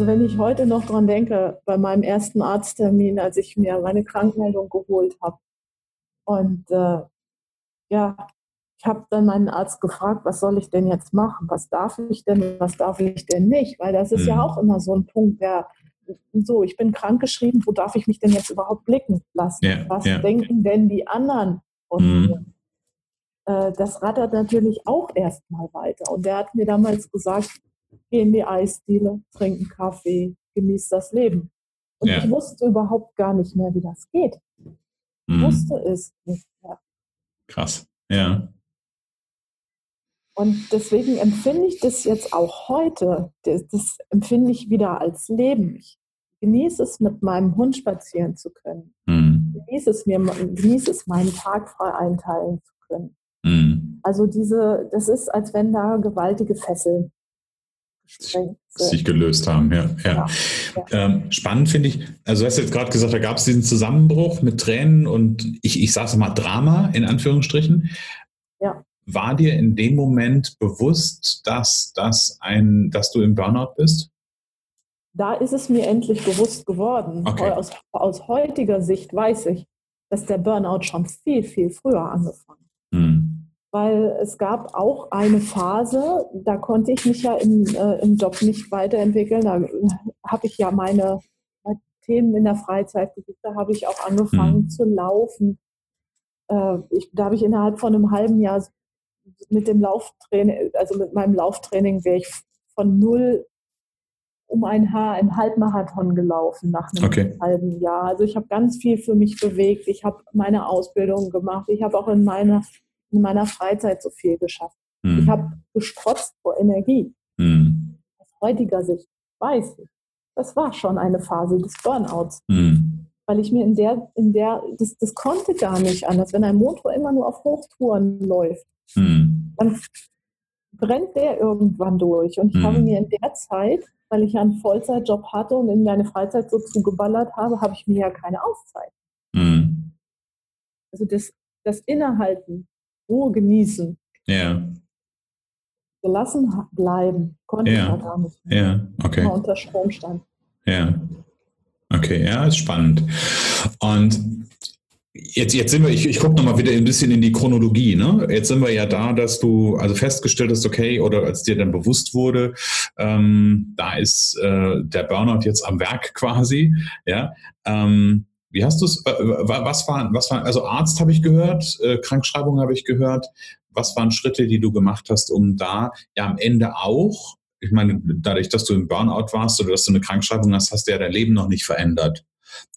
Also wenn ich heute noch dran denke, bei meinem ersten Arzttermin, als ich mir meine Krankmeldung geholt habe. Und äh, ja, ich habe dann meinen Arzt gefragt, was soll ich denn jetzt machen? Was darf ich denn, was darf ich denn nicht? Weil das ist mhm. ja auch immer so ein Punkt, der so, ich bin krankgeschrieben, wo darf ich mich denn jetzt überhaupt blicken lassen? Ja, was ja. denken denn die anderen von mhm. mir? Äh, das rattert natürlich auch erstmal weiter. Und der hat mir damals gesagt, geh in die Eisdiele, trink einen Kaffee, genieß das Leben. Und ja. ich wusste überhaupt gar nicht mehr, wie das geht. Ich mhm. wusste es nicht mehr. Krass, ja. Und deswegen empfinde ich das jetzt auch heute, das, das, empfinde ich wieder als Leben. Ich genieße es, mit meinem Hund spazieren zu können. Mhm. Genieße es mir, genieße es, meinen Tag frei einteilen zu können. Mhm. Also diese, das ist, als wenn da gewaltige Fesseln sich gelöst haben, ja. ja. ja. Ähm, spannend finde ich, also du hast jetzt gerade gesagt, da gab es diesen Zusammenbruch mit Tränen und ich, ich sage es mal Drama in Anführungsstrichen. Ja. War dir in dem Moment bewusst, dass, dass, ein, dass du im Burnout bist? Da ist es mir endlich bewusst geworden. Okay. Aus, aus heutiger Sicht weiß ich, dass der Burnout schon viel, viel früher angefangen hat. Hm weil es gab auch eine Phase, da konnte ich mich ja im, äh, im Job nicht weiterentwickeln. Da habe ich ja meine Themen in der Freizeit gesucht. Da habe ich auch angefangen mhm. zu laufen. Äh, ich, da habe ich innerhalb von einem halben Jahr mit dem Lauftraining, also mit meinem Lauftraining wäre ich von null um ein Haar im Halbmarathon gelaufen nach einem okay. halben Jahr. Also ich habe ganz viel für mich bewegt. Ich habe meine Ausbildung gemacht. Ich habe auch in meiner in meiner Freizeit so viel geschafft. Mhm. Ich habe gestrotzt vor Energie. Mhm. Aus heutiger Sicht weiß ich, das war schon eine Phase des Burnouts. Mhm. Weil ich mir in der, in der, das, das konnte gar nicht anders. Wenn ein Motor immer nur auf Hochtouren läuft, mhm. dann brennt der irgendwann durch. Und ich habe mhm. mir in der Zeit, weil ich ja einen Vollzeitjob hatte und in meine Freizeit so zugeballert habe, habe ich mir ja keine Auszeit. Also das, das Innehalten Ruhe genießen. Ja. Gelassen bleiben konnte ja. ich gar nicht. Mehr. Ja, okay. Immer unter Strom stand. Ja. Okay, ja, ist spannend. Und Jetzt, jetzt sind wir, ich, ich gucke nochmal wieder ein bisschen in die Chronologie. Ne? Jetzt sind wir ja da, dass du also festgestellt hast, okay, oder als dir dann bewusst wurde, ähm, da ist äh, der Burnout jetzt am Werk quasi. Ja, ähm, wie hast du es? Was waren, was waren, also Arzt habe ich gehört, äh, Krankschreibung habe ich gehört. Was waren Schritte, die du gemacht hast, um da ja am Ende auch, ich meine, dadurch, dass du im Burnout warst oder dass du eine Krankschreibung hast, hast du ja dein Leben noch nicht verändert.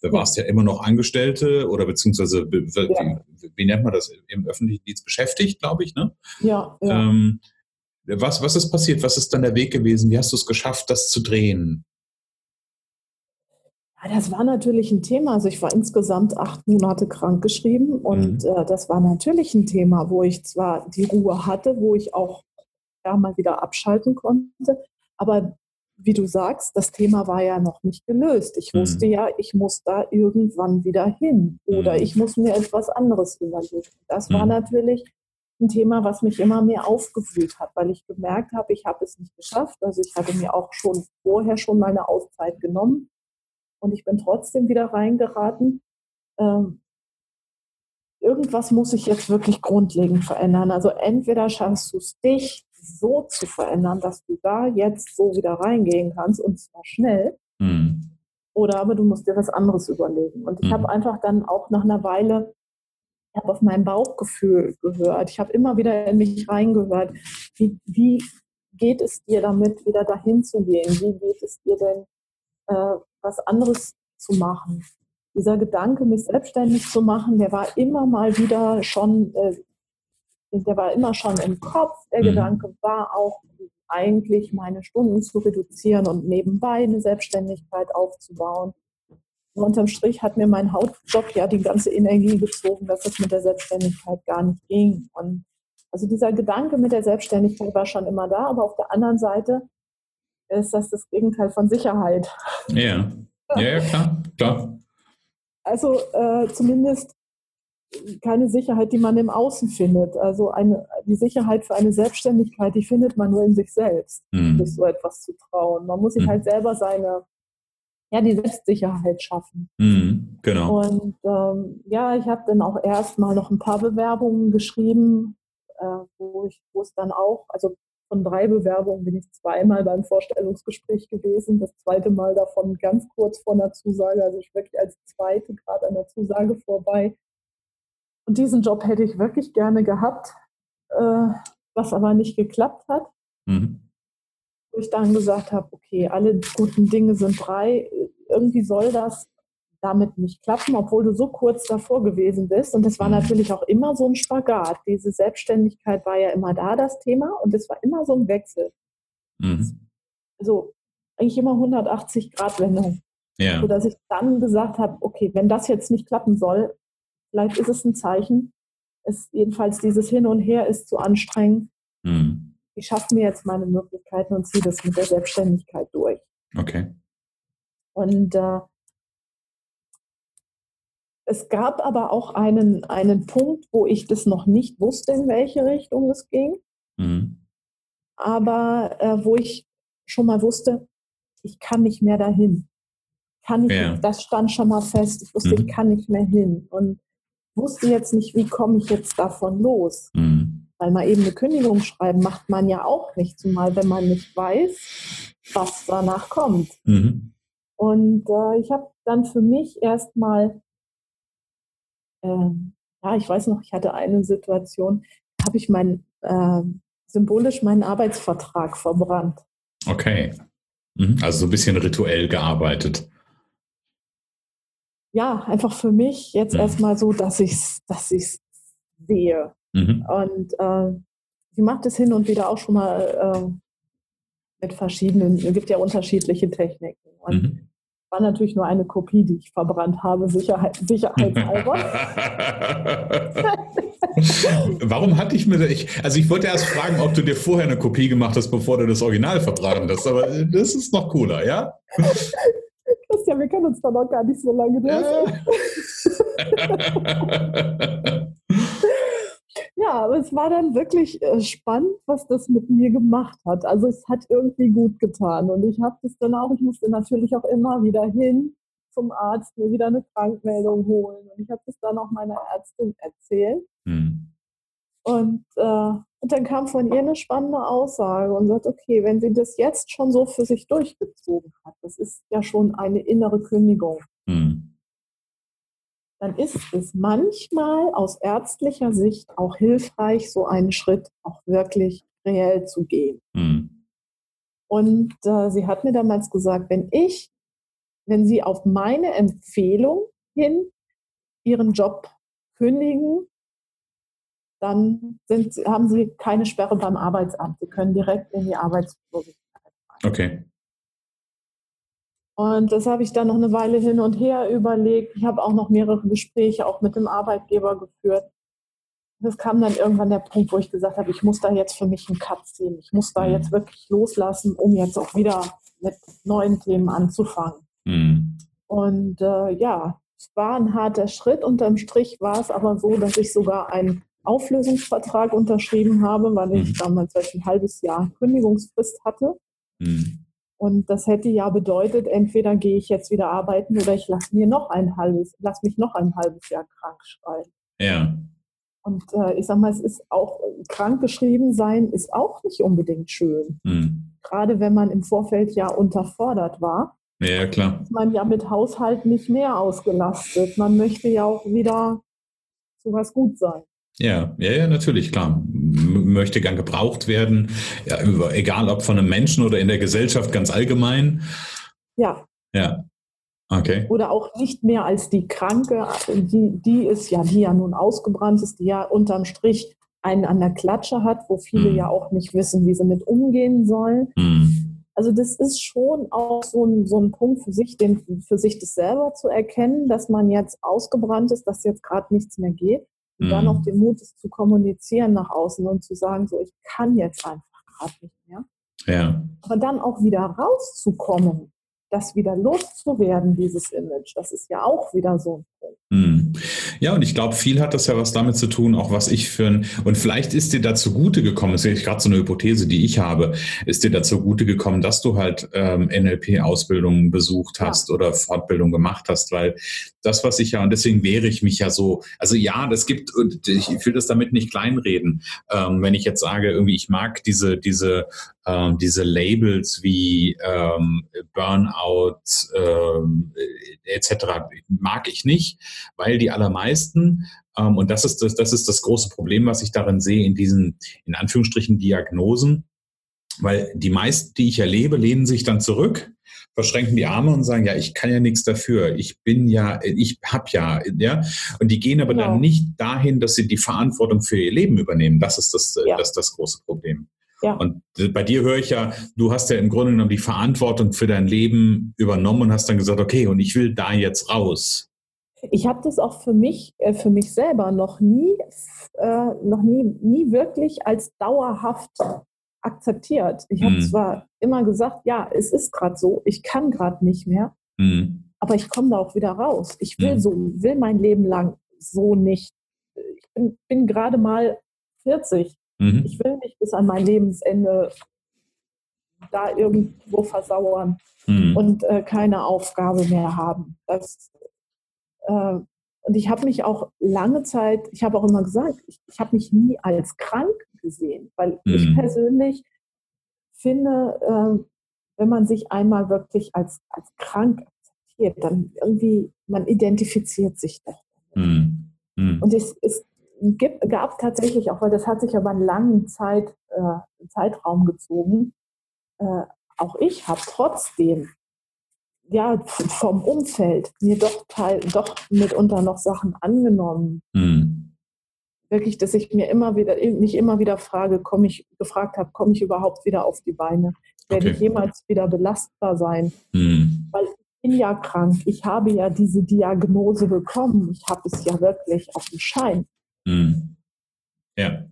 Du warst ja immer noch Angestellte oder beziehungsweise, wie, ja. wie nennt man das, im öffentlichen Dienst beschäftigt, glaube ich, ne? Ja. ja. Ähm, was, was ist passiert? Was ist dann der Weg gewesen? Wie hast du es geschafft, das zu drehen? Das war natürlich ein Thema. Also ich war insgesamt acht Monate krankgeschrieben und mhm. äh, das war natürlich ein Thema, wo ich zwar die Ruhe hatte, wo ich auch ja, mal wieder abschalten konnte, aber wie du sagst, das Thema war ja noch nicht gelöst. Ich mhm. wusste ja, ich muss da irgendwann wieder hin oder mhm. ich muss mir etwas anderes überlegen. Das war mhm. natürlich ein Thema, was mich immer mehr aufgewühlt hat, weil ich gemerkt habe, ich habe es nicht geschafft. Also ich hatte mir auch schon vorher schon meine Auszeit genommen und ich bin trotzdem wieder reingeraten. Ähm, irgendwas muss ich jetzt wirklich grundlegend verändern. Also entweder schaffst du es dich so zu verändern, dass du da jetzt so wieder reingehen kannst und zwar schnell. Mhm. Oder aber du musst dir was anderes überlegen. Und ich mhm. habe einfach dann auch nach einer Weile ich habe auf mein Bauchgefühl gehört. Ich habe immer wieder in mich reingehört. Wie, wie geht es dir damit, wieder dahin zu gehen? Wie geht es dir denn äh, was anderes zu machen. Dieser Gedanke, mich selbstständig zu machen, der war immer mal wieder schon, äh, der war immer schon im Kopf. Der mhm. Gedanke war auch eigentlich meine Stunden zu reduzieren und nebenbei eine Selbstständigkeit aufzubauen. Und unterm Strich hat mir mein Hauptjob ja die ganze Energie gezogen, dass es mit der Selbstständigkeit gar nicht ging. Und also dieser Gedanke mit der Selbstständigkeit war schon immer da, aber auf der anderen Seite ist das das Gegenteil von Sicherheit. Ja, ja, ja klar, klar. Also äh, zumindest keine Sicherheit, die man im Außen findet. Also eine, die Sicherheit für eine Selbstständigkeit, die findet man nur in sich selbst, mhm. sich so etwas zu trauen. Man muss sich mhm. halt selber seine, ja, die Selbstsicherheit schaffen. Mhm. Genau. Und ähm, ja, ich habe dann auch erst mal noch ein paar Bewerbungen geschrieben, äh, wo, ich, wo es dann auch, also von drei Bewerbungen bin ich zweimal beim Vorstellungsgespräch gewesen. Das zweite Mal davon ganz kurz vor einer Zusage, also ich wirklich als zweite gerade an der Zusage vorbei. Und diesen Job hätte ich wirklich gerne gehabt, äh, was aber nicht geklappt hat. Mhm. Wo ich dann gesagt habe, okay, alle guten Dinge sind drei. Irgendwie soll das damit nicht klappen, obwohl du so kurz davor gewesen bist. Und das war mhm. natürlich auch immer so ein Spagat. Diese Selbstständigkeit war ja immer da, das Thema. Und es war immer so ein Wechsel. Mhm. Also eigentlich immer 180 Grad Wendung. Ja. Sodass ich dann gesagt habe, okay, wenn das jetzt nicht klappen soll, Vielleicht ist es ein Zeichen. Es, jedenfalls dieses Hin und Her ist zu anstrengend. Mhm. Ich schaffe mir jetzt meine Möglichkeiten und ziehe das mit der Selbstständigkeit durch. Okay. Und äh, es gab aber auch einen, einen Punkt, wo ich das noch nicht wusste, in welche Richtung es ging. Mhm. Aber äh, wo ich schon mal wusste, ich kann nicht mehr dahin. Kann ich, ja. Das stand schon mal fest. Ich wusste, mhm. ich kann nicht mehr hin. Und wusste jetzt nicht, wie komme ich jetzt davon los. Mhm. Weil mal eben eine Kündigung schreiben macht man ja auch nicht, zumal wenn man nicht weiß, was danach kommt. Mhm. Und äh, ich habe dann für mich erstmal, äh, ja, ich weiß noch, ich hatte eine Situation, habe ich mein, äh, symbolisch meinen Arbeitsvertrag verbrannt. Okay. Mhm. Also so ein bisschen rituell gearbeitet ja, einfach für mich jetzt mhm. erstmal so, dass ich es dass ich's sehe. Mhm. Und äh, sie macht es hin und wieder auch schon mal äh, mit verschiedenen, es gibt ja unterschiedliche Techniken. Und mhm. War natürlich nur eine Kopie, die ich verbrannt habe, Sicherheit, sicherheitshalber. Warum hatte ich mir ich, also ich wollte erst fragen, ob du dir vorher eine Kopie gemacht hast, bevor du das Original verbrannt hast, aber das ist noch cooler, ja? Christian, wir kennen uns da noch gar nicht so lange. Ja. ja, aber es war dann wirklich äh, spannend, was das mit mir gemacht hat. Also es hat irgendwie gut getan. Und ich habe das dann auch, ich musste natürlich auch immer wieder hin zum Arzt, mir wieder eine Krankmeldung holen. Und ich habe das dann auch meiner Ärztin erzählt. Hm. Und, äh, und dann kam von ihr eine spannende Aussage und sagt, okay, wenn sie das jetzt schon so für sich durchgezogen hat, das ist ja schon eine innere Kündigung, mhm. Dann ist es manchmal aus ärztlicher Sicht auch hilfreich, so einen Schritt auch wirklich reell zu gehen. Mhm. Und äh, sie hat mir damals gesagt, wenn ich, wenn Sie auf meine Empfehlung hin Ihren Job kündigen, dann sind, haben sie keine Sperre beim Arbeitsamt. Sie können direkt in die Arbeitslosigkeit rein. Okay. Und das habe ich dann noch eine Weile hin und her überlegt. Ich habe auch noch mehrere Gespräche auch mit dem Arbeitgeber geführt. Es kam dann irgendwann der Punkt, wo ich gesagt habe, ich muss da jetzt für mich einen Cut ziehen. Ich muss da mhm. jetzt wirklich loslassen, um jetzt auch wieder mit neuen Themen anzufangen. Mhm. Und äh, ja, es war ein harter Schritt. Unterm Strich war es aber so, dass ich sogar ein Auflösungsvertrag unterschrieben habe, weil ich mhm. damals ein halbes Jahr Kündigungsfrist hatte. Mhm. Und das hätte ja bedeutet, entweder gehe ich jetzt wieder arbeiten oder ich lasse mir noch ein halbes, lass mich noch ein halbes Jahr krank schreiben. Ja. Und äh, ich sag mal, es ist auch krank geschrieben sein ist auch nicht unbedingt schön. Mhm. Gerade wenn man im Vorfeld ja unterfordert war. Ja, klar. Ist man ja mit Haushalt nicht mehr ausgelastet. Man möchte ja auch wieder zu was gut sein. Ja, ja, ja, natürlich, klar. M möchte gern gebraucht werden, ja, egal ob von einem Menschen oder in der Gesellschaft ganz allgemein. Ja. Ja. Okay. Oder auch nicht mehr als die Kranke, die, die ist ja, die ja nun ausgebrannt ist, die ja unterm Strich einen an der Klatsche hat, wo viele mhm. ja auch nicht wissen, wie sie mit umgehen sollen. Mhm. Also das ist schon auch so ein, so ein Punkt für sich, den, für sich das selber zu erkennen, dass man jetzt ausgebrannt ist, dass jetzt gerade nichts mehr geht. Und mhm. dann noch den Mut ist zu kommunizieren nach außen und zu sagen, so, ich kann jetzt einfach gerade nicht mehr. Ja. Aber dann auch wieder rauszukommen, das wieder loszuwerden, dieses Image, das ist ja auch wieder so ein Punkt. Hm. Ja, und ich glaube, viel hat das ja was damit zu tun, auch was ich für ein, und vielleicht ist dir dazu gute gekommen, das ist gerade so eine Hypothese, die ich habe, ist dir dazu gute gekommen, dass du halt ähm, NLP-Ausbildungen besucht hast ja. oder Fortbildung gemacht hast, weil das, was ich ja, und deswegen wehre ich mich ja so, also ja, das gibt, und ich will das damit nicht kleinreden, ähm, wenn ich jetzt sage, irgendwie, ich mag diese, diese, ähm, diese Labels wie ähm, Burnout ähm, etc. mag ich nicht weil die allermeisten, ähm, und das ist das, das ist das große Problem, was ich darin sehe, in diesen, in Anführungsstrichen, Diagnosen, weil die meisten, die ich erlebe, lehnen sich dann zurück, verschränken die Arme und sagen, ja, ich kann ja nichts dafür, ich bin ja, ich hab ja, ja, und die gehen aber genau. dann nicht dahin, dass sie die Verantwortung für ihr Leben übernehmen. Das ist das, ja. das, das große Problem. Ja. Und bei dir höre ich ja, du hast ja im Grunde genommen die Verantwortung für dein Leben übernommen und hast dann gesagt, okay, und ich will da jetzt raus. Ich habe das auch für mich, äh, für mich selber noch nie, äh, noch nie, nie wirklich als dauerhaft akzeptiert. Ich habe mhm. zwar immer gesagt, ja, es ist gerade so, ich kann gerade nicht mehr, mhm. aber ich komme da auch wieder raus. Ich will mhm. so, will mein Leben lang so nicht. Ich bin, bin gerade mal 40. Mhm. Ich will nicht bis an mein Lebensende da irgendwo versauern mhm. und äh, keine Aufgabe mehr haben. Das äh, und ich habe mich auch lange Zeit, ich habe auch immer gesagt, ich, ich habe mich nie als krank gesehen, weil mhm. ich persönlich finde, äh, wenn man sich einmal wirklich als, als krank akzeptiert, dann irgendwie, man identifiziert sich doch. Mhm. Mhm. Und es, es gab tatsächlich auch, weil das hat sich aber einen langen Zeit, äh, Zeitraum gezogen, äh, auch ich habe trotzdem ja, vom Umfeld mir doch, teil, doch mitunter noch Sachen angenommen. Mhm. Wirklich, dass ich mir immer wieder, mich immer wieder frage, komme ich, gefragt habe, komme ich überhaupt wieder auf die Beine? Werde okay. ich jemals wieder belastbar sein? Mhm. Weil ich bin ja krank, ich habe ja diese Diagnose bekommen, ich habe es ja wirklich auf dem Schein. Mhm. Ja.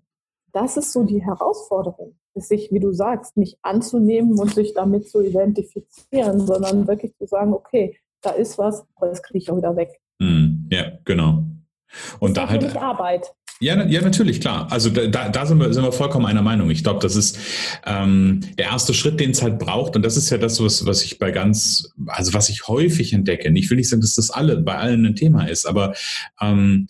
Das ist so die Herausforderung sich, wie du sagst, nicht anzunehmen und sich damit zu identifizieren, sondern wirklich zu sagen, okay, da ist was, das kriege ich auch wieder weg. Mm, ja, genau. Und das da halt Arbeit. Ja, ja, natürlich, klar. Also da, da sind, wir, sind wir vollkommen einer Meinung. Ich glaube, das ist ähm, der erste Schritt, den es halt braucht. Und das ist ja das, was, was ich bei ganz, also was ich häufig entdecke. Ich will nicht sagen, dass das alle bei allen ein Thema ist, aber ähm,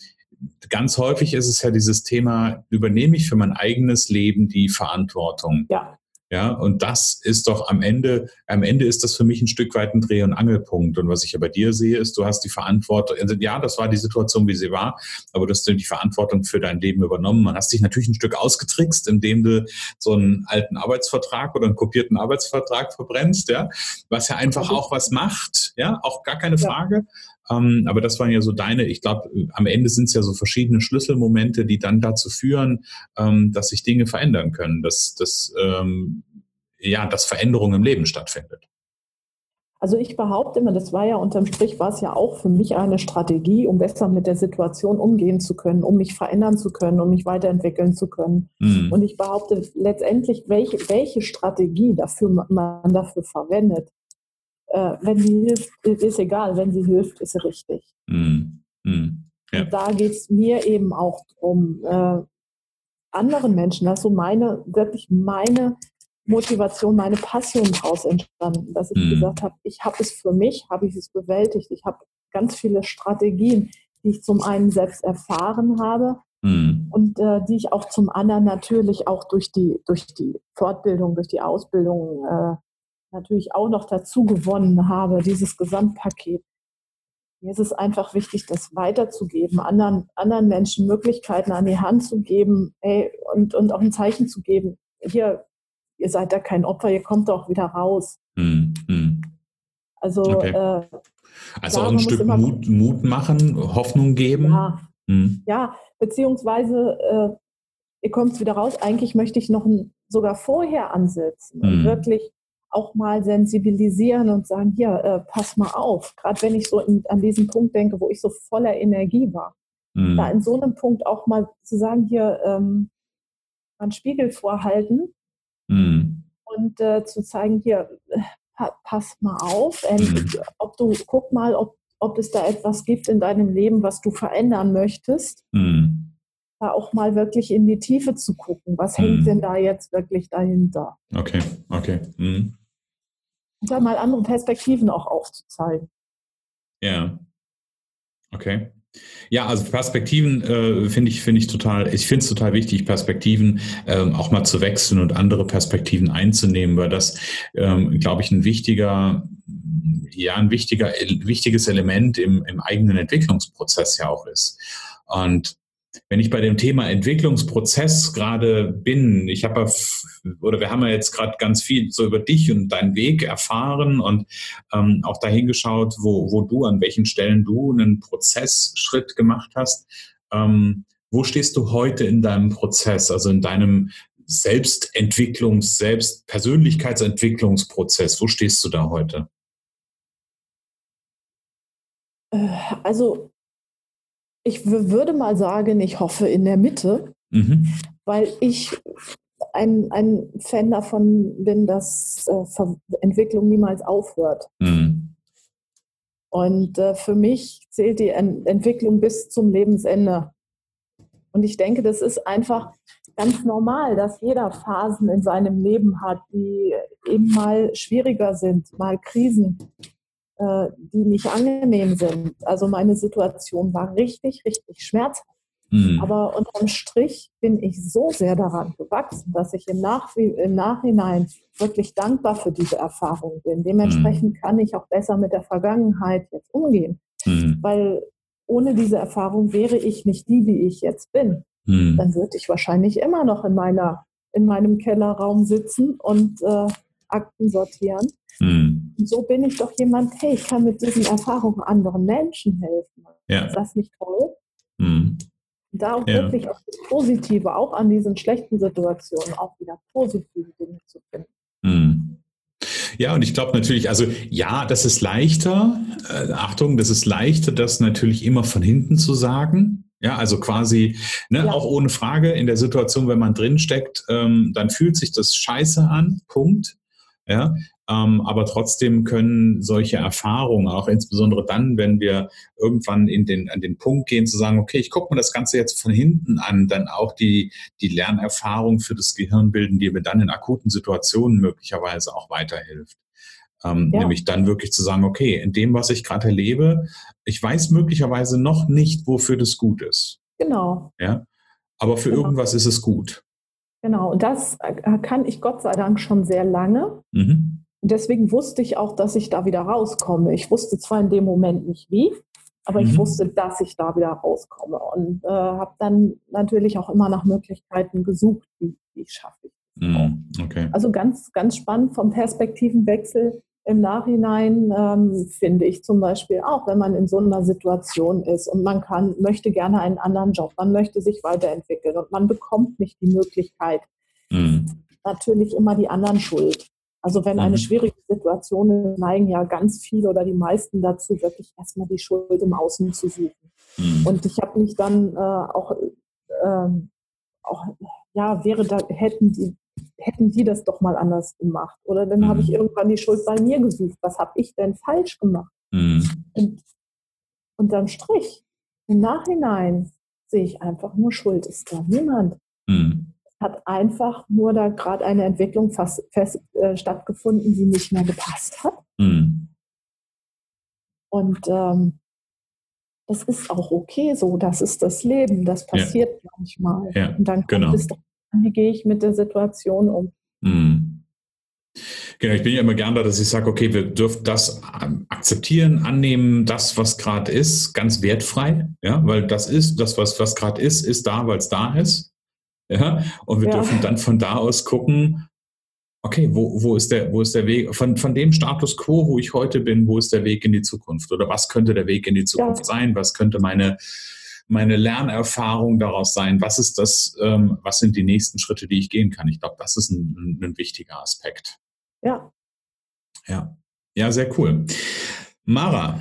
ganz häufig ist es ja dieses Thema, übernehme ich für mein eigenes Leben die Verantwortung. Ja. Ja, und das ist doch am Ende, am Ende ist das für mich ein Stück weit ein Dreh- und Angelpunkt. Und was ich ja bei dir sehe, ist, du hast die Verantwortung, also ja, das war die Situation, wie sie war, aber du hast die Verantwortung für dein Leben übernommen. Man hast dich natürlich ein Stück ausgetrickst, indem du so einen alten Arbeitsvertrag oder einen kopierten Arbeitsvertrag verbrennst, ja, was ja einfach auch was macht, ja, auch gar keine Frage. Ja. Ähm, aber das waren ja so deine, ich glaube, am Ende sind es ja so verschiedene Schlüsselmomente, die dann dazu führen, ähm, dass sich Dinge verändern können, dass, dass, ähm, ja, dass Veränderung im Leben stattfindet. Also ich behaupte immer, das war ja unterm Strich, war es ja auch für mich eine Strategie, um besser mit der Situation umgehen zu können, um mich verändern zu können, um mich weiterentwickeln zu können. Mhm. Und ich behaupte letztendlich, welche, welche Strategie dafür man dafür verwendet, äh, wenn sie hilft, ist egal, wenn sie hilft, ist sie richtig. Mm, mm, ja. Und da geht es mir eben auch darum, äh, anderen Menschen, das ist so meine, wirklich meine Motivation, meine Passion daraus entstanden, dass ich mm. gesagt habe, ich habe es für mich, habe ich es bewältigt, ich habe ganz viele Strategien, die ich zum einen selbst erfahren habe mm. und äh, die ich auch zum anderen natürlich auch durch die, durch die Fortbildung, durch die Ausbildung äh, natürlich auch noch dazu gewonnen habe, dieses Gesamtpaket. Mir ist es einfach wichtig, das weiterzugeben, anderen, anderen Menschen Möglichkeiten an die Hand zu geben ey, und, und auch ein Zeichen zu geben. Hier, ihr seid da kein Opfer, ihr kommt auch wieder raus. Hm, hm. Also, okay. äh, also auch ein Stück Mut, Mut, machen, Hoffnung geben. Ja, hm. ja beziehungsweise äh, ihr kommt wieder raus. Eigentlich möchte ich noch ein, sogar vorher ansetzen und hm. wirklich auch mal sensibilisieren und sagen, hier, äh, pass mal auf. Gerade wenn ich so in, an diesen Punkt denke, wo ich so voller Energie war. Mhm. Da in so einem Punkt auch mal zu sagen, hier, ähm, einen Spiegel vorhalten mhm. und äh, zu zeigen, hier, pa pass mal auf, äh, mhm. ob du, guck mal, ob, ob es da etwas gibt in deinem Leben, was du verändern möchtest. Mhm. Da auch mal wirklich in die Tiefe zu gucken. Was mhm. hängt denn da jetzt wirklich dahinter? Okay, okay. Da mal andere Perspektiven auch aufzuzeigen. Ja. Okay. Ja, also Perspektiven äh, finde ich, finde ich total, ich finde es total wichtig, Perspektiven ähm, auch mal zu wechseln und andere Perspektiven einzunehmen, weil das, ähm, glaube ich, ein wichtiger, ja, ein wichtiger, wichtiges Element im, im eigenen Entwicklungsprozess ja auch ist. Und wenn ich bei dem Thema Entwicklungsprozess gerade bin, ich habe oder wir haben ja jetzt gerade ganz viel so über dich und deinen Weg erfahren und ähm, auch dahin geschaut, wo, wo du, an welchen Stellen du einen Prozessschritt gemacht hast. Ähm, wo stehst du heute in deinem Prozess, also in deinem Selbstentwicklungs-, Selbstpersönlichkeitsentwicklungsprozess? Wo stehst du da heute? Äh, also ich würde mal sagen, ich hoffe in der Mitte, mhm. weil ich ein, ein Fan davon bin, dass äh, Entwicklung niemals aufhört. Mhm. Und äh, für mich zählt die Ent Entwicklung bis zum Lebensende. Und ich denke, das ist einfach ganz normal, dass jeder Phasen in seinem Leben hat, die eben mal schwieriger sind, mal Krisen, die nicht angenehm sind. Also meine Situation war richtig, richtig schmerzhaft. Mhm. Aber unterm Strich bin ich so sehr daran gewachsen, dass ich im, Nach im Nachhinein wirklich dankbar für diese Erfahrung bin. Dementsprechend mhm. kann ich auch besser mit der Vergangenheit jetzt umgehen. Mhm. Weil ohne diese Erfahrung wäre ich nicht die, die ich jetzt bin. Mhm. Dann würde ich wahrscheinlich immer noch in meiner in meinem Kellerraum sitzen und äh, Akten sortieren. Und so bin ich doch jemand, hey, ich kann mit diesen Erfahrungen anderen Menschen helfen. Ja. Ist das nicht toll? Mhm. Da auch ja. wirklich auch das Positive, auch an diesen schlechten Situationen, auch wieder positive Dinge zu finden. Mhm. Ja, und ich glaube natürlich, also ja, das ist leichter, äh, Achtung, das ist leichter, das natürlich immer von hinten zu sagen. Ja, also quasi, ne, ja. auch ohne Frage in der Situation, wenn man drinsteckt, ähm, dann fühlt sich das scheiße an, Punkt. Ja, ähm, aber trotzdem können solche Erfahrungen, auch insbesondere dann, wenn wir irgendwann in den, an den Punkt gehen, zu sagen, okay, ich gucke mir das Ganze jetzt von hinten an, dann auch die, die Lernerfahrung für das Gehirn bilden, die mir dann in akuten Situationen möglicherweise auch weiterhilft. Ähm, ja. Nämlich dann wirklich zu sagen, okay, in dem, was ich gerade erlebe, ich weiß möglicherweise noch nicht, wofür das gut ist. Genau. Ja. Aber für genau. irgendwas ist es gut. Genau, und das äh, kann ich Gott sei Dank schon sehr lange. Mhm. Deswegen wusste ich auch, dass ich da wieder rauskomme. Ich wusste zwar in dem Moment nicht wie, aber mhm. ich wusste, dass ich da wieder rauskomme und äh, habe dann natürlich auch immer nach Möglichkeiten gesucht, wie, wie schaffe ich. Mhm. Okay. Also ganz, ganz spannend vom Perspektivenwechsel im Nachhinein ähm, finde ich zum Beispiel auch, wenn man in so einer Situation ist und man kann, möchte gerne einen anderen Job, man möchte sich weiterentwickeln und man bekommt nicht die Möglichkeit, mhm. natürlich immer die anderen schuld. Also wenn mhm. eine schwierige Situation ist, neigen ja ganz viele oder die meisten dazu, wirklich erstmal die Schuld im Außen zu suchen. Mhm. Und ich habe mich dann äh, auch, äh, auch, ja, wäre da, hätten die, hätten die das doch mal anders gemacht. Oder dann mhm. habe ich mhm. irgendwann die Schuld bei mir gesucht. Was habe ich denn falsch gemacht? Mhm. Und unterm Strich, im Nachhinein sehe ich einfach nur Schuld ist da niemand. Mhm. Hat einfach nur da gerade eine Entwicklung fast, fest, äh, stattgefunden, die nicht mehr gepasst hat. Mhm. Und ähm, das ist auch okay so, das ist das Leben, das passiert ja. manchmal. Ja, und dann kommt genau. es wie gehe ich mit der Situation um. Mhm. Genau, ich bin ja immer gern da, dass ich sage, okay, wir dürfen das ähm, akzeptieren, annehmen, das, was gerade ist, ganz wertfrei, ja, weil das ist, das, was, was gerade ist, ist da, weil es da ist. Ja, und wir ja. dürfen dann von da aus gucken, okay, wo, wo, ist der, wo ist der Weg, von, von dem Status quo, wo ich heute bin, wo ist der Weg in die Zukunft? Oder was könnte der Weg in die Zukunft ja. sein? Was könnte meine meine Lernerfahrung daraus sein? Was ist das, ähm, was sind die nächsten Schritte, die ich gehen kann? Ich glaube, das ist ein, ein, wichtiger Aspekt. Ja. Ja. Ja, sehr cool. Mara,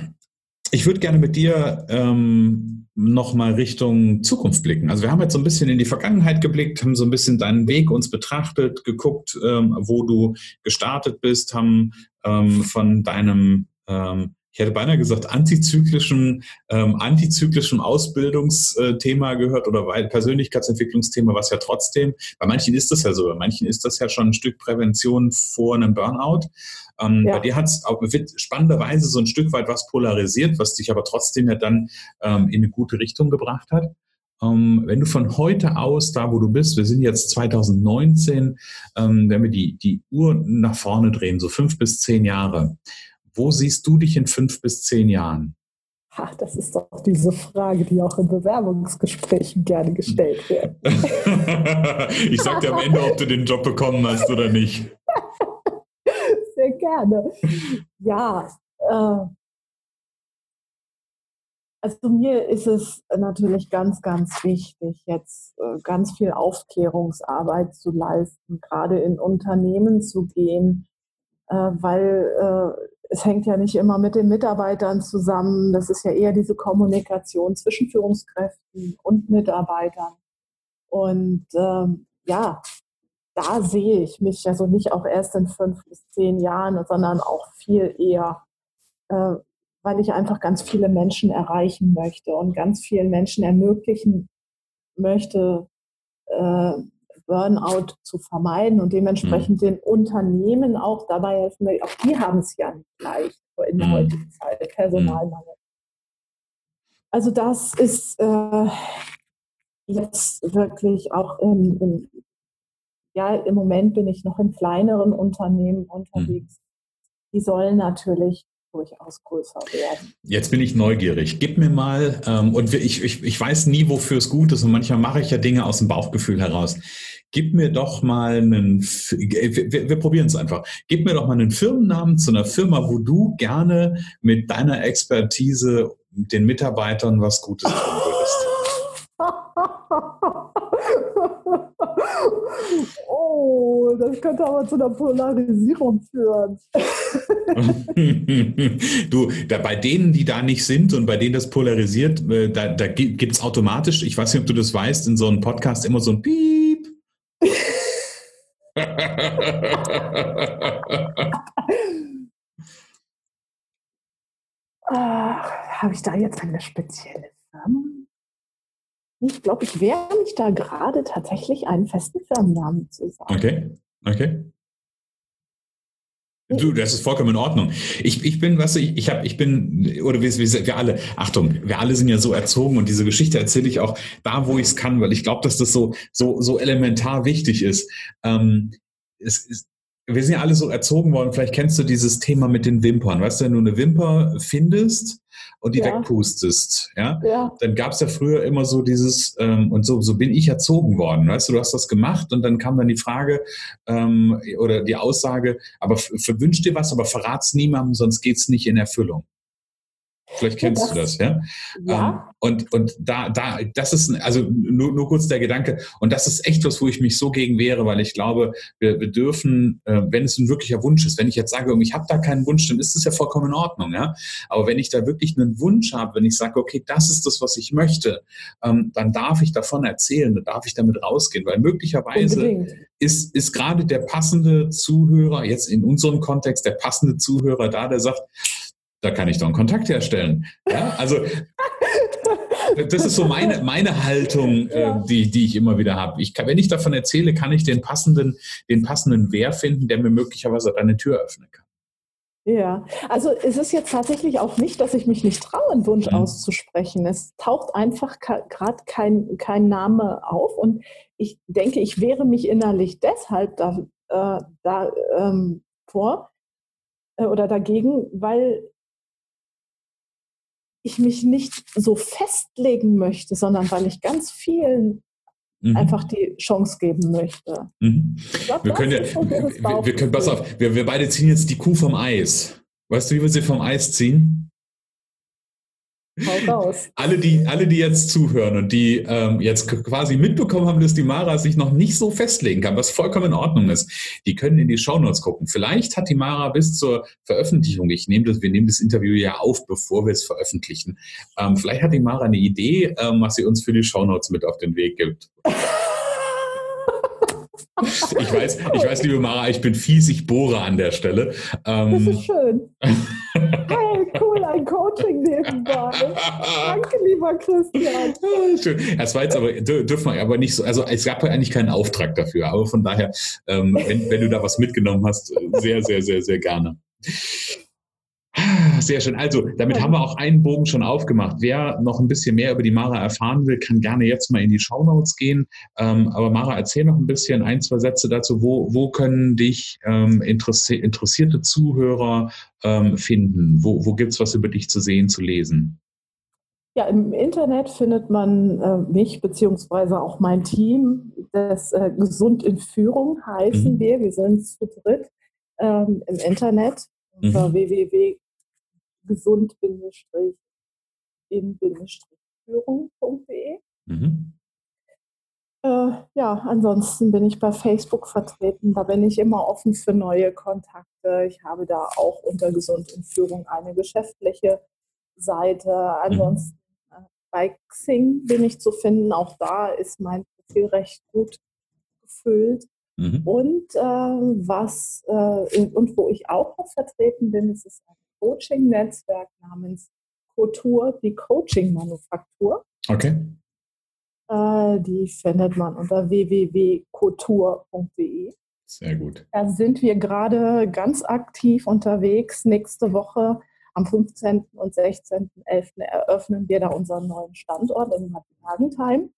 ich würde gerne mit dir ähm, nochmal Richtung Zukunft blicken. Also wir haben jetzt so ein bisschen in die Vergangenheit geblickt, haben so ein bisschen deinen Weg uns betrachtet, geguckt, ähm, wo du gestartet bist, haben ähm, von deinem ähm, ich hätte beinahe gesagt, antizyklischem, ähm, antizyklischem Ausbildungsthema gehört oder Persönlichkeitsentwicklungsthema, was ja trotzdem, bei manchen ist das ja so, bei manchen ist das ja schon ein Stück Prävention vor einem Burnout. Ähm, ja. Bei dir hat es spannenderweise so ein Stück weit was polarisiert, was dich aber trotzdem ja dann ähm, in eine gute Richtung gebracht hat. Ähm, wenn du von heute aus, da wo du bist, wir sind jetzt 2019, ähm, wenn wir die, die Uhr nach vorne drehen, so fünf bis zehn Jahre, wo siehst du dich in fünf bis zehn Jahren? Ach, das ist doch diese Frage, die auch in Bewerbungsgesprächen gerne gestellt wird. ich sag dir am Ende, ob du den Job bekommen hast oder nicht. Sehr gerne. Ja, äh, also mir ist es natürlich ganz, ganz wichtig, jetzt äh, ganz viel Aufklärungsarbeit zu leisten, gerade in Unternehmen zu gehen, äh, weil äh, es hängt ja nicht immer mit den Mitarbeitern zusammen. Das ist ja eher diese Kommunikation zwischen Führungskräften und Mitarbeitern. Und ähm, ja, da sehe ich mich also nicht auch erst in fünf bis zehn Jahren, sondern auch viel eher, äh, weil ich einfach ganz viele Menschen erreichen möchte und ganz vielen Menschen ermöglichen möchte, äh, Burnout zu vermeiden und dementsprechend mhm. den Unternehmen auch dabei helfen. Auch die haben es ja nicht leicht in der mhm. heutigen Zeit, Personalmangel. Also das ist äh, jetzt wirklich auch im, im, ja, im Moment bin ich noch in kleineren Unternehmen unterwegs. Mhm. Die sollen natürlich durchaus größer werden. Jetzt bin ich neugierig. Gib mir mal, ähm, und ich, ich, ich weiß nie, wofür es gut ist, und manchmal mache ich ja Dinge aus dem Bauchgefühl heraus. Gib mir doch mal einen, wir, wir probieren es einfach. Gib mir doch mal einen Firmennamen zu einer Firma, wo du gerne mit deiner Expertise den Mitarbeitern was Gutes tun würdest. Oh, das könnte aber zu einer Polarisierung führen. du, da, bei denen, die da nicht sind und bei denen das polarisiert, äh, da, da gibt es automatisch, ich weiß nicht, ob du das weißt, in so einem Podcast immer so ein Piep. Habe ich da jetzt eine spezielle Firma? Ich glaube, ich wehre mich da gerade tatsächlich einen festen Firmennamen zu sagen. Okay, okay. Du, das ist vollkommen in Ordnung. Ich, ich bin, was ich, ich habe, ich bin, oder wir, wir alle, Achtung, wir alle sind ja so erzogen und diese Geschichte erzähle ich auch da, wo ich es kann, weil ich glaube, dass das so, so, so elementar wichtig ist. Ähm, es ist wir sind ja alle so erzogen worden, vielleicht kennst du dieses Thema mit den Wimpern. Weißt du, wenn du eine Wimper findest und die ja. wegpustest, ja, ja. dann gab es ja früher immer so dieses, ähm, und so, so bin ich erzogen worden, weißt du, du hast das gemacht und dann kam dann die Frage ähm, oder die Aussage, aber verwünsch dir was, aber verrat's niemandem, sonst geht's nicht in Erfüllung. Vielleicht kennst das, du das, ja? ja. Ähm, und, und da, da, das ist, also nur, nur kurz der Gedanke, und das ist echt was, wo ich mich so gegen wehre, weil ich glaube, wir, wir dürfen, äh, wenn es ein wirklicher Wunsch ist, wenn ich jetzt sage, ich habe da keinen Wunsch, dann ist das ja vollkommen in Ordnung, ja. Aber wenn ich da wirklich einen Wunsch habe, wenn ich sage, okay, das ist das, was ich möchte, ähm, dann darf ich davon erzählen, dann darf ich damit rausgehen, weil möglicherweise ist, ist gerade der passende Zuhörer, jetzt in unserem Kontext, der passende Zuhörer da, der sagt, da kann ich doch einen Kontakt herstellen. Ja, also das ist so meine, meine Haltung, äh, die, die ich immer wieder habe. Ich kann, wenn ich davon erzähle, kann ich den passenden, den passenden Wehr finden, der mir möglicherweise eine Tür öffnen kann. Ja, also es ist jetzt tatsächlich auch nicht, dass ich mich nicht traue, einen Wunsch mhm. auszusprechen. Es taucht einfach gerade kein, kein Name auf und ich denke, ich wehre mich innerlich deshalb da, äh, da ähm, vor äh, oder dagegen, weil ich mich nicht so festlegen möchte, sondern weil ich ganz vielen mhm. einfach die Chance geben möchte. Mhm. Glaub, wir können ja, wir, wir, können, pass auf, wir, wir beide ziehen jetzt die Kuh vom Eis. Weißt du, wie wir sie vom Eis ziehen? Alle die, alle, die jetzt zuhören und die ähm, jetzt quasi mitbekommen haben, dass die Mara sich noch nicht so festlegen kann, was vollkommen in Ordnung ist, die können in die Shownotes gucken. Vielleicht hat die Mara bis zur Veröffentlichung, ich nehme das, wir nehmen das Interview ja auf, bevor wir es veröffentlichen. Ähm, vielleicht hat die Mara eine Idee, ähm, was sie uns für die Shownotes mit auf den Weg gibt. Ich weiß, ich weiß, liebe Mara, ich bin fies, ich bohre an der Stelle. Ähm, das ist schön. Cool, Coaching nebenbei. Danke, lieber Christian. Das war jetzt aber, dürfen wir aber nicht so, also es gab ja eigentlich keinen Auftrag dafür, aber von daher, ähm, wenn, wenn du da was mitgenommen hast, sehr, sehr, sehr, sehr gerne. Sehr schön. Also, damit haben wir auch einen Bogen schon aufgemacht. Wer noch ein bisschen mehr über die Mara erfahren will, kann gerne jetzt mal in die Shownotes gehen. Ähm, aber Mara, erzähl noch ein bisschen, ein, zwei Sätze dazu. Wo, wo können dich ähm, interessi interessierte Zuhörer ähm, finden? Wo, wo gibt es was über dich zu sehen, zu lesen? Ja, im Internet findet man äh, mich beziehungsweise auch mein Team. Das äh, Gesund in Führung heißen mhm. wir. Wir sind zu dritt ähm, im Internet unter mhm. www gesund-in-führung.de. Mhm. Äh, ja, ansonsten bin ich bei Facebook vertreten. Da bin ich immer offen für neue Kontakte. Ich habe da auch unter Gesund in Führung eine geschäftliche Seite. Ansonsten mhm. äh, bei Xing bin ich zu finden. Auch da ist mein Profil recht gut gefüllt. Mhm. Und äh, was äh, und wo ich auch noch vertreten bin, ist es ein Coaching-Netzwerk namens Couture, die Coaching-Manufaktur. Okay. Äh, die findet man unter www.couture.de. Sehr gut. Da sind wir gerade ganz aktiv unterwegs. Nächste Woche am 15. und 16.11. eröffnen wir da unseren neuen Standort in Hagentheim.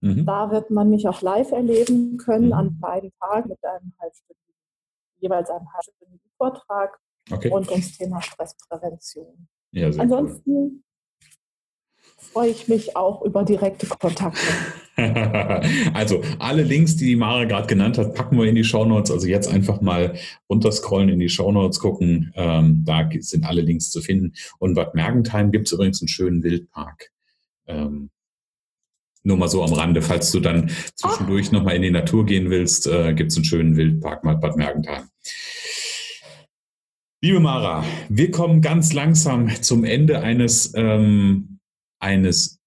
Mhm. Da wird man mich auch live erleben können mhm. an beiden Tagen mit einem halbstündigen, jeweils einem halbstündigen Vortrag okay. rund ums Thema Stressprävention. Ja, Ansonsten cool. freue ich mich auch über direkte Kontakte. also alle Links, die die Mara gerade genannt hat, packen wir in die Shownotes. Also jetzt einfach mal runterscrollen in die Shownotes gucken. Ähm, da sind alle Links zu finden. Und Bad Mergentheim gibt es übrigens einen schönen Wildpark. Ähm, nur mal so am Rande, falls du dann zwischendurch nochmal in die Natur gehen willst, äh, gibt es einen schönen Wildpark mal Bad Mergentheim. Liebe Mara, wir kommen ganz langsam zum Ende eines, ähm, eines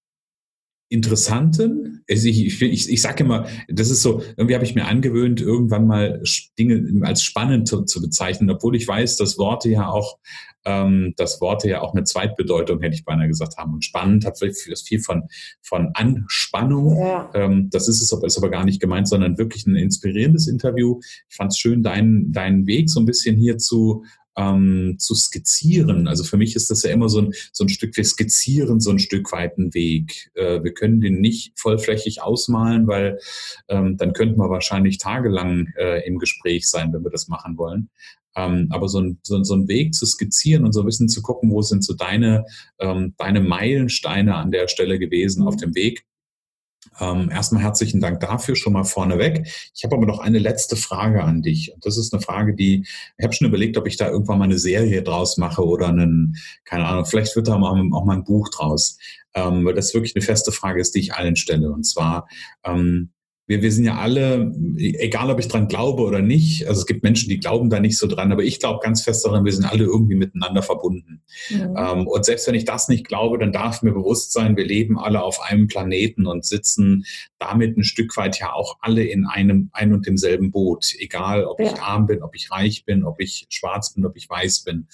interessanten, also ich, ich, ich, sage immer, das ist so, irgendwie habe ich mir angewöhnt, irgendwann mal Dinge als spannend zu, zu bezeichnen, obwohl ich weiß, dass Worte ja auch, ähm, dass Worte ja auch eine Zweitbedeutung, hätte ich beinahe gesagt haben. Und spannend hat vielleicht viel von, von Anspannung. Ja. Ähm, das ist es aber, ist aber gar nicht gemeint, sondern wirklich ein inspirierendes Interview. Ich fand es schön, deinen, deinen Weg so ein bisschen hier zu ähm, zu skizzieren. Also für mich ist das ja immer so ein, so ein Stück, wir skizzieren so ein Stück weit einen Weg. Äh, wir können den nicht vollflächig ausmalen, weil ähm, dann könnten wir wahrscheinlich tagelang äh, im Gespräch sein, wenn wir das machen wollen. Ähm, aber so ein, so, so ein Weg zu skizzieren und so ein bisschen zu gucken, wo sind so deine, ähm, deine Meilensteine an der Stelle gewesen auf mhm. dem Weg, ähm, erstmal herzlichen Dank dafür schon mal vorneweg. Ich habe aber noch eine letzte Frage an dich. Und das ist eine Frage, die, ich habe schon überlegt, ob ich da irgendwann mal eine Serie draus mache oder einen, keine Ahnung, vielleicht wird da mal, auch mal ein Buch draus. Ähm, weil das wirklich eine feste Frage ist, die ich allen stelle. Und zwar, ähm, wir, wir sind ja alle, egal ob ich dran glaube oder nicht, also es gibt Menschen, die glauben da nicht so dran, aber ich glaube ganz fest daran, wir sind alle irgendwie miteinander verbunden. Mhm. Ähm, und selbst wenn ich das nicht glaube, dann darf mir bewusst sein, wir leben alle auf einem Planeten und sitzen damit ein Stück weit ja auch alle in einem ein und demselben Boot. Egal, ob ja. ich arm bin, ob ich reich bin, ob ich schwarz bin, ob ich weiß bin.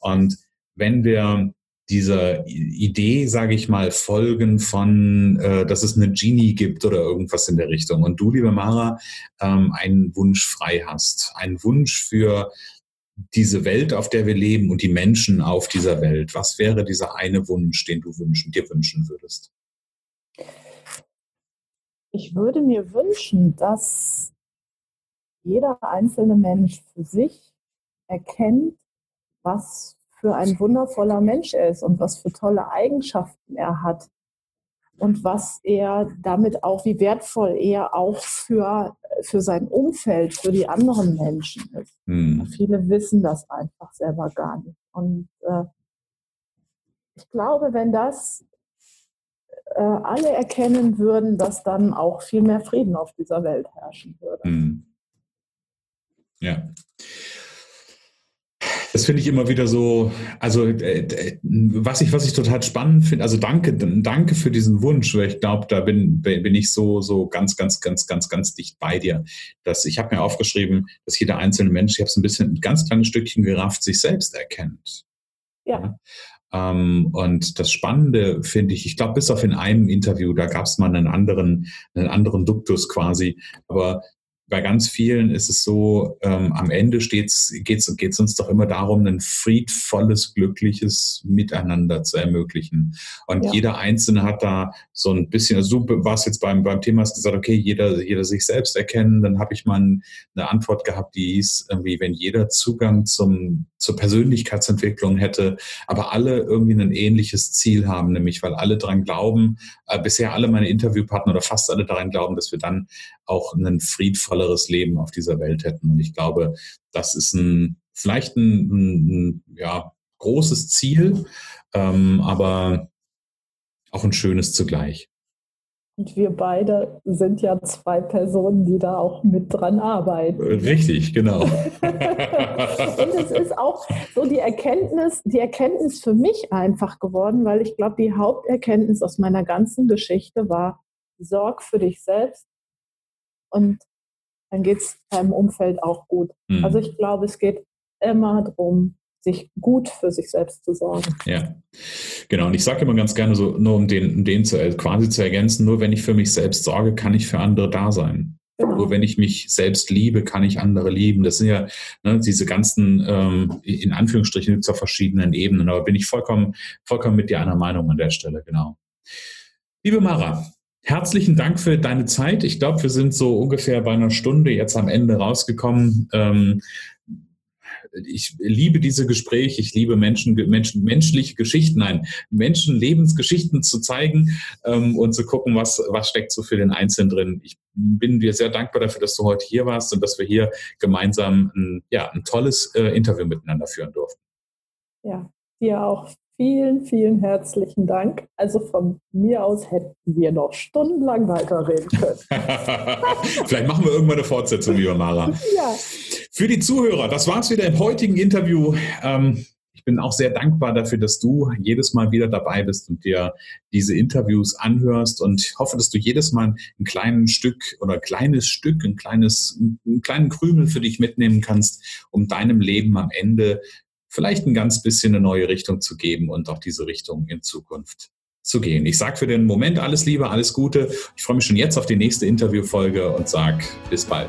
Und wenn wir dieser Idee, sage ich mal, folgen von, äh, dass es eine Genie gibt oder irgendwas in der Richtung. Und du, liebe Mara, ähm, einen Wunsch frei hast, einen Wunsch für diese Welt, auf der wir leben und die Menschen auf dieser Welt. Was wäre dieser eine Wunsch, den du wünschen, dir wünschen würdest? Ich würde mir wünschen, dass jeder einzelne Mensch für sich erkennt, was für ein wundervoller Mensch er ist und was für tolle Eigenschaften er hat und was er damit auch, wie wertvoll er auch für, für sein Umfeld, für die anderen Menschen ist. Hm. Viele wissen das einfach selber gar nicht. Und äh, ich glaube, wenn das äh, alle erkennen würden, dass dann auch viel mehr Frieden auf dieser Welt herrschen würde. Hm. Ja. Das finde ich immer wieder so, also äh, was ich, was ich total spannend finde, also danke, danke für diesen Wunsch, weil ich glaube, da bin, bin ich so, so ganz, ganz, ganz, ganz, ganz dicht bei dir. Dass ich habe mir aufgeschrieben, dass jeder einzelne Mensch, ich habe es ein bisschen ein ganz kleines Stückchen gerafft, sich selbst erkennt. Ja. Ähm, und das Spannende finde ich, ich glaube, bis auf in einem Interview, da gab es mal einen anderen, einen anderen Duktus quasi, aber bei ganz vielen ist es so, ähm, am Ende geht es uns doch immer darum, ein friedvolles, glückliches Miteinander zu ermöglichen. Und ja. jeder Einzelne hat da so ein bisschen, also du warst jetzt beim, beim Thema, hast gesagt, okay, jeder, jeder sich selbst erkennen. Dann habe ich mal eine Antwort gehabt, die hieß, irgendwie, wenn jeder Zugang zum, zur Persönlichkeitsentwicklung hätte, aber alle irgendwie ein ähnliches Ziel haben, nämlich weil alle daran glauben, äh, bisher alle meine Interviewpartner oder fast alle daran glauben, dass wir dann auch ein friedvolleres Leben auf dieser Welt hätten. Und ich glaube, das ist ein vielleicht ein, ein ja, großes Ziel, ähm, aber auch ein schönes zugleich. Und wir beide sind ja zwei Personen, die da auch mit dran arbeiten. Richtig, genau. und es ist auch so die Erkenntnis, die Erkenntnis für mich einfach geworden, weil ich glaube, die Haupterkenntnis aus meiner ganzen Geschichte war, sorg für dich selbst und dann geht es deinem Umfeld auch gut. Mhm. Also ich glaube, es geht immer darum, sich gut für sich selbst zu sorgen. Ja, genau. Und ich sage immer ganz gerne so, nur um den, den zu, quasi zu ergänzen, nur wenn ich für mich selbst sorge, kann ich für andere da sein. Genau. Nur wenn ich mich selbst liebe, kann ich andere lieben. Das sind ja ne, diese ganzen, ähm, in Anführungsstrichen, zu verschiedenen Ebenen. Aber bin ich vollkommen, vollkommen mit dir einer Meinung an der Stelle, genau. Liebe Mara, Herzlichen Dank für deine Zeit. Ich glaube, wir sind so ungefähr bei einer Stunde jetzt am Ende rausgekommen. Ähm, ich liebe diese Gespräche, ich liebe Menschen, Menschen, menschliche Geschichten, nein, Menschen Lebensgeschichten zu zeigen ähm, und zu gucken, was, was steckt so für den Einzelnen drin. Ich bin dir sehr dankbar dafür, dass du heute hier warst und dass wir hier gemeinsam ein, ja, ein tolles äh, Interview miteinander führen durften. Ja, dir auch Vielen, vielen herzlichen Dank. Also von mir aus hätten wir noch stundenlang weiterreden können. Vielleicht machen wir irgendwann eine Fortsetzung, lieber Mara. Ja. Für die Zuhörer, das war es wieder im heutigen Interview. Ähm, ich bin auch sehr dankbar dafür, dass du jedes Mal wieder dabei bist und dir diese Interviews anhörst und hoffe, dass du jedes Mal ein kleines Stück oder ein kleines Stück, ein kleines, einen kleinen Krümel für dich mitnehmen kannst, um deinem Leben am Ende vielleicht ein ganz bisschen eine neue Richtung zu geben und auch diese Richtung in Zukunft zu gehen. Ich sage für den Moment alles Liebe, alles Gute. Ich freue mich schon jetzt auf die nächste Interviewfolge und sage bis bald.